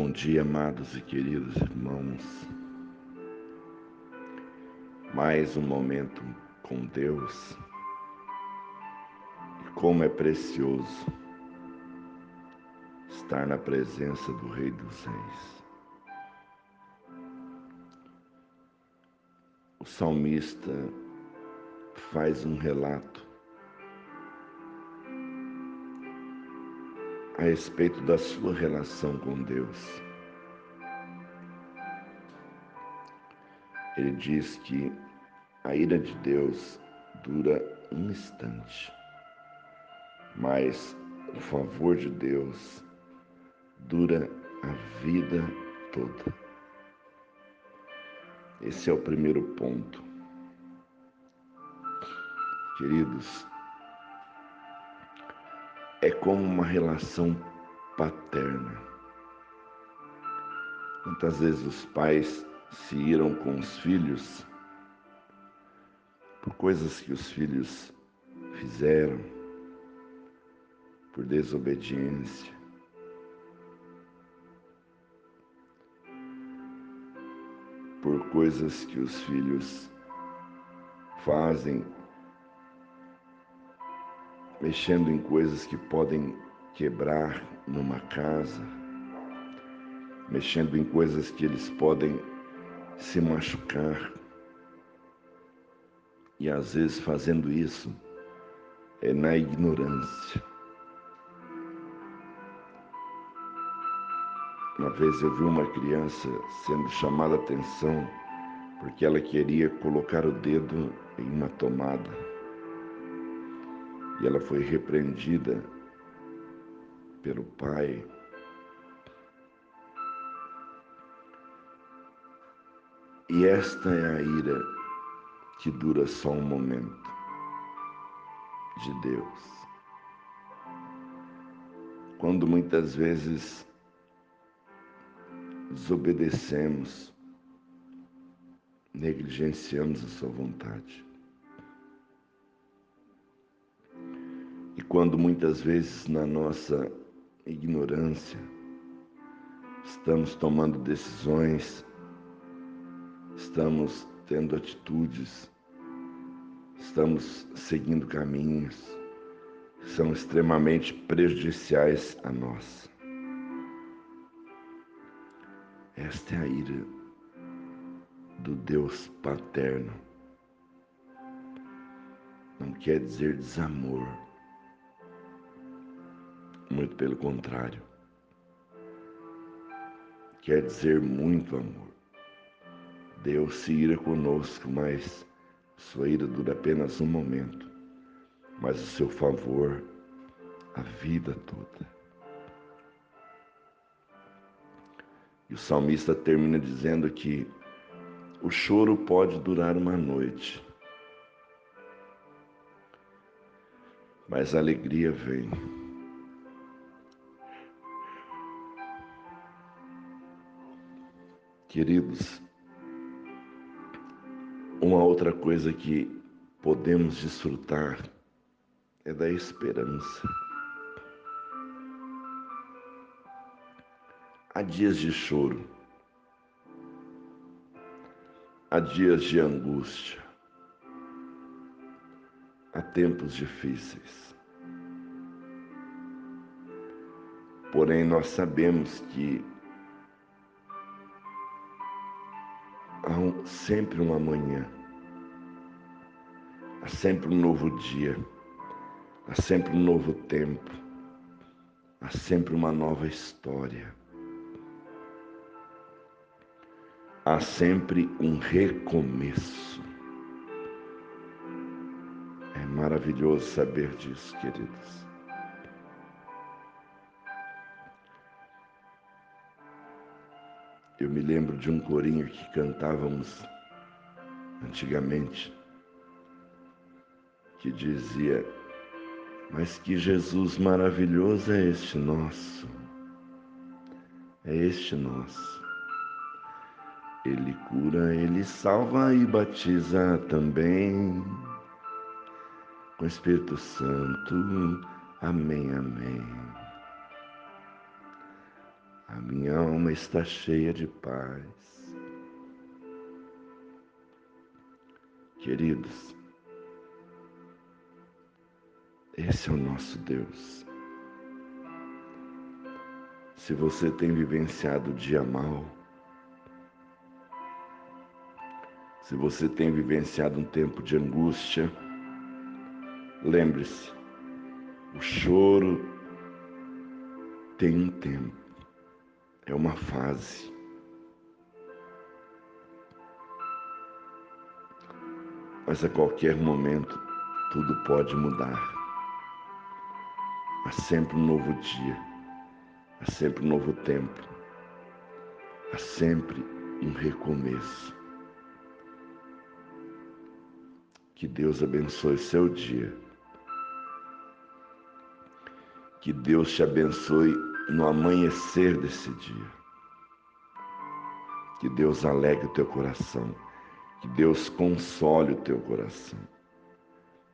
Bom dia, amados e queridos irmãos. Mais um momento com Deus. E como é precioso estar na presença do Rei dos Reis. O salmista faz um relato a respeito da sua relação com Deus. Ele diz que a ira de Deus dura um instante, mas o favor de Deus dura a vida toda. Esse é o primeiro ponto. Queridos, é como uma relação paterna. Muitas vezes os pais se iram com os filhos por coisas que os filhos fizeram, por desobediência. Por coisas que os filhos fazem mexendo em coisas que podem quebrar numa casa, mexendo em coisas que eles podem se machucar. E às vezes fazendo isso é na ignorância. Uma vez eu vi uma criança sendo chamada a atenção porque ela queria colocar o dedo em uma tomada e ela foi repreendida pelo pai. E esta é a ira que dura só um momento de Deus. Quando muitas vezes desobedecemos, negligenciamos a sua vontade. E quando muitas vezes na nossa ignorância estamos tomando decisões, estamos tendo atitudes, estamos seguindo caminhos que são extremamente prejudiciais a nós. Esta é a ira do Deus paterno. Não quer dizer desamor muito pelo contrário. Quer dizer muito amor. Deus se ira conosco, mas sua ira dura apenas um momento, mas o seu favor a vida toda. E o salmista termina dizendo que o choro pode durar uma noite, mas a alegria vem. Queridos, uma outra coisa que podemos desfrutar é da esperança. Há dias de choro, há dias de angústia, há tempos difíceis. Porém, nós sabemos que há sempre um amanhã, há sempre um novo dia, há sempre um novo tempo, há sempre uma nova história. Há sempre um recomeço. É maravilhoso saber disso, queridos. Eu me lembro de um corinho que cantávamos antigamente, que dizia: Mas que Jesus maravilhoso é este nosso, é este nosso. Ele cura, ele salva e batiza também com o Espírito Santo. Amém, amém. A minha alma está cheia de paz. Queridos, esse é o nosso Deus. Se você tem vivenciado o dia mal, se você tem vivenciado um tempo de angústia, lembre-se, o choro tem um tempo, é uma fase. Mas a qualquer momento tudo pode mudar. Há sempre um novo dia, há sempre um novo tempo, há sempre um recomeço. Que Deus abençoe seu dia. Que Deus te abençoe no amanhecer desse dia. Que Deus alegre o teu coração. Que Deus console o teu coração.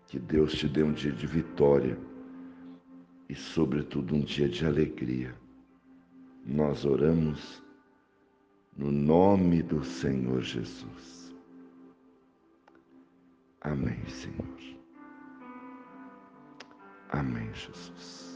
Que Deus te dê um dia de vitória e, sobretudo, um dia de alegria. Nós oramos no nome do Senhor Jesus. Amém, Senhor. Amém, Jesus.